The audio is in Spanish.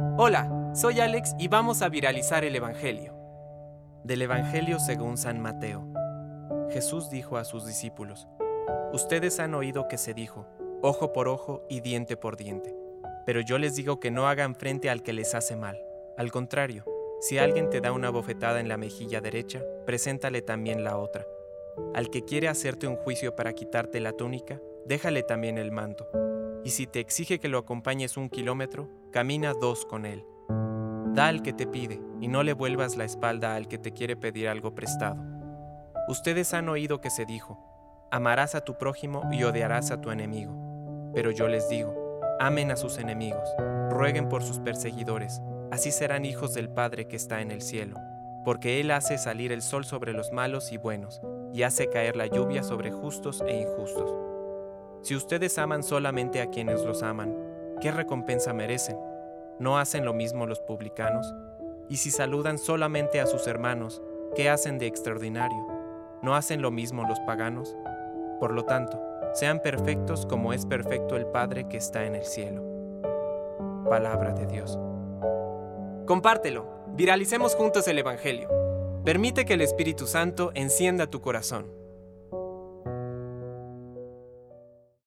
Hola, soy Alex y vamos a viralizar el Evangelio. Del Evangelio según San Mateo. Jesús dijo a sus discípulos, Ustedes han oído que se dijo, ojo por ojo y diente por diente, pero yo les digo que no hagan frente al que les hace mal. Al contrario, si alguien te da una bofetada en la mejilla derecha, preséntale también la otra. Al que quiere hacerte un juicio para quitarte la túnica, déjale también el manto. Y si te exige que lo acompañes un kilómetro, camina dos con él. Da al que te pide y no le vuelvas la espalda al que te quiere pedir algo prestado. Ustedes han oído que se dijo, amarás a tu prójimo y odiarás a tu enemigo. Pero yo les digo, amen a sus enemigos, rueguen por sus perseguidores, así serán hijos del Padre que está en el cielo, porque Él hace salir el sol sobre los malos y buenos, y hace caer la lluvia sobre justos e injustos. Si ustedes aman solamente a quienes los aman, ¿qué recompensa merecen? ¿No hacen lo mismo los publicanos? Y si saludan solamente a sus hermanos, ¿qué hacen de extraordinario? ¿No hacen lo mismo los paganos? Por lo tanto, sean perfectos como es perfecto el Padre que está en el cielo. Palabra de Dios. Compártelo, viralicemos juntos el Evangelio. Permite que el Espíritu Santo encienda tu corazón.